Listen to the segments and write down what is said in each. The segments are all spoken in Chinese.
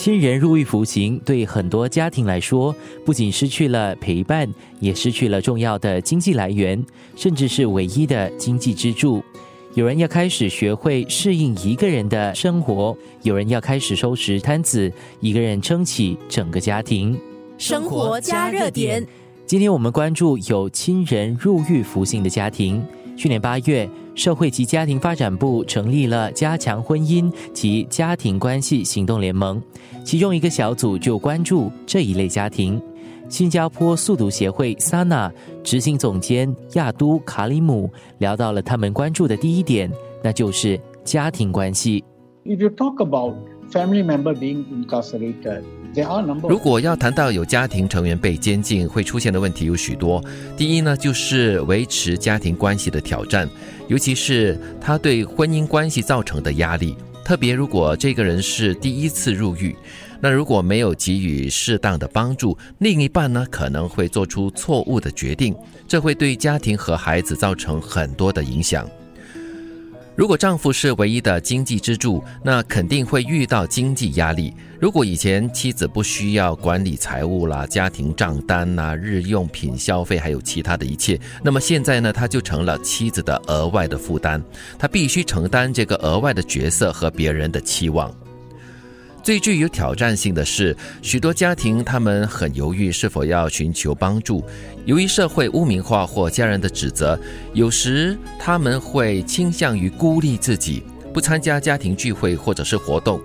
亲人入狱服刑，对很多家庭来说，不仅失去了陪伴，也失去了重要的经济来源，甚至是唯一的经济支柱。有人要开始学会适应一个人的生活，有人要开始收拾摊子，一个人撑起整个家庭。生活加热点。今天我们关注有亲人入狱服刑的家庭。去年八月，社会及家庭发展部成立了加强婚姻及家庭关系行动联盟，其中一个小组就关注这一类家庭。新加坡速读协会 Sana 执行总监亚都卡里姆聊到了他们关注的第一点，那就是家庭关系。If you talk about family member being incarcerated. 如果要谈到有家庭成员被监禁，会出现的问题有许多。第一呢，就是维持家庭关系的挑战，尤其是他对婚姻关系造成的压力。特别如果这个人是第一次入狱，那如果没有给予适当的帮助，另一半呢可能会做出错误的决定，这会对家庭和孩子造成很多的影响。如果丈夫是唯一的经济支柱，那肯定会遇到经济压力。如果以前妻子不需要管理财务啦、家庭账单呐、日用品消费，还有其他的一切，那么现在呢，他就成了妻子的额外的负担，他必须承担这个额外的角色和别人的期望。最具有挑战性的是，许多家庭他们很犹豫是否要寻求帮助。由于社会污名化或家人的指责，有时他们会倾向于孤立自己，不参加家庭聚会或者是活动，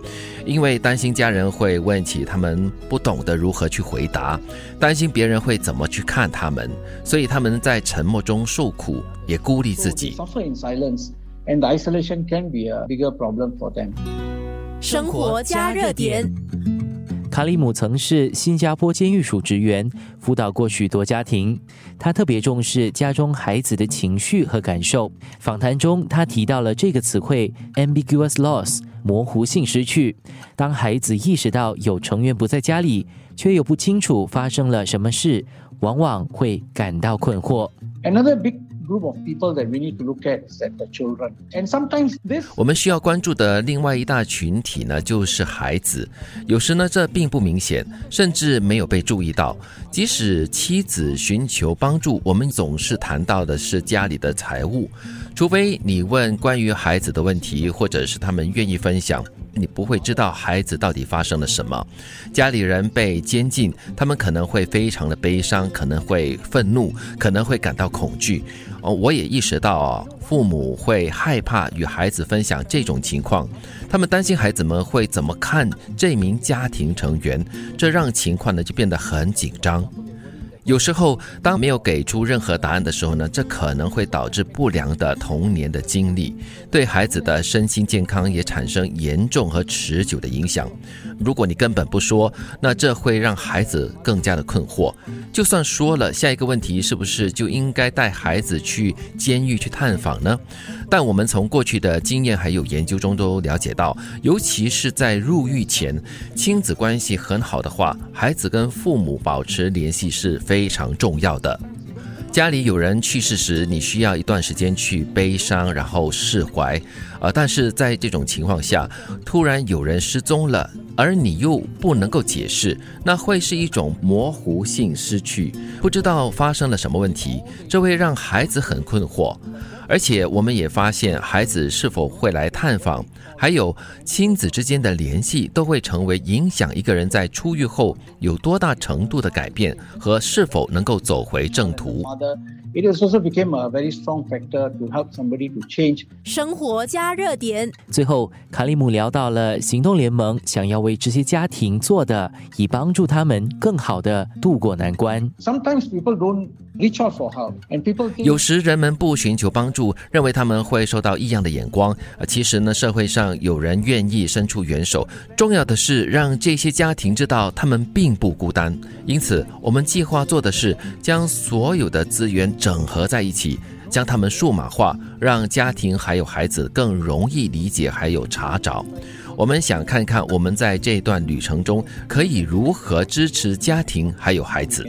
因为担心家人会问起他们不懂得如何去回答，担心别人会怎么去看他们，所以他们在沉默中受苦，也孤立自己。生活加热点。卡里姆曾是新加坡监狱署职员，辅导过许多家庭。他特别重视家中孩子的情绪和感受。访谈中，他提到了这个词汇 “ambiguous loss”（ 模糊性失去）。当孩子意识到有成员不在家里，却又不清楚发生了什么事，往往会感到困惑。Another big group of people that we need to look at is the children. And sometimes this 我们需要关注的另外一大群体呢，就是孩子。有时呢，这并不明显，甚至没有被注意到。即使妻子寻求帮助，我们总是谈到的是家里的财务，除非你问关于孩子的问题，或者是他们愿意分享。你不会知道孩子到底发生了什么，家里人被监禁，他们可能会非常的悲伤，可能会愤怒，可能会感到恐惧。哦，我也意识到哦，父母会害怕与孩子分享这种情况，他们担心孩子们会怎么看这名家庭成员，这让情况呢就变得很紧张。有时候，当没有给出任何答案的时候呢，这可能会导致不良的童年的经历，对孩子的身心健康也产生严重和持久的影响。如果你根本不说，那这会让孩子更加的困惑。就算说了，下一个问题是不是就应该带孩子去监狱去探访呢？但我们从过去的经验还有研究中都了解到，尤其是在入狱前，亲子关系很好的话，孩子跟父母保持联系是非非常重要的。家里有人去世时，你需要一段时间去悲伤，然后释怀。呃，但是在这种情况下，突然有人失踪了，而你又不能够解释，那会是一种模糊性失去，不知道发生了什么问题，这会让孩子很困惑。而且我们也发现，孩子是否会来探访，还有亲子之间的联系，都会成为影响一个人在出狱后有多大程度的改变和是否能够走回正途。It also became a very strong factor to help somebody to change。生活加热点。最后，卡利姆聊到了行动联盟想要为这些家庭做的，以帮助他们更好的度过难关。Sometimes people don't 有时人们不寻求帮助，认为他们会受到异样的眼光。其实呢，社会上有人愿意伸出援手。重要的是让这些家庭知道他们并不孤单。因此，我们计划做的是将所有的资源。整合在一起，将它们数码化，让家庭还有孩子更容易理解，还有查找。我们想看看我们在这段旅程中可以如何支持家庭还有孩子。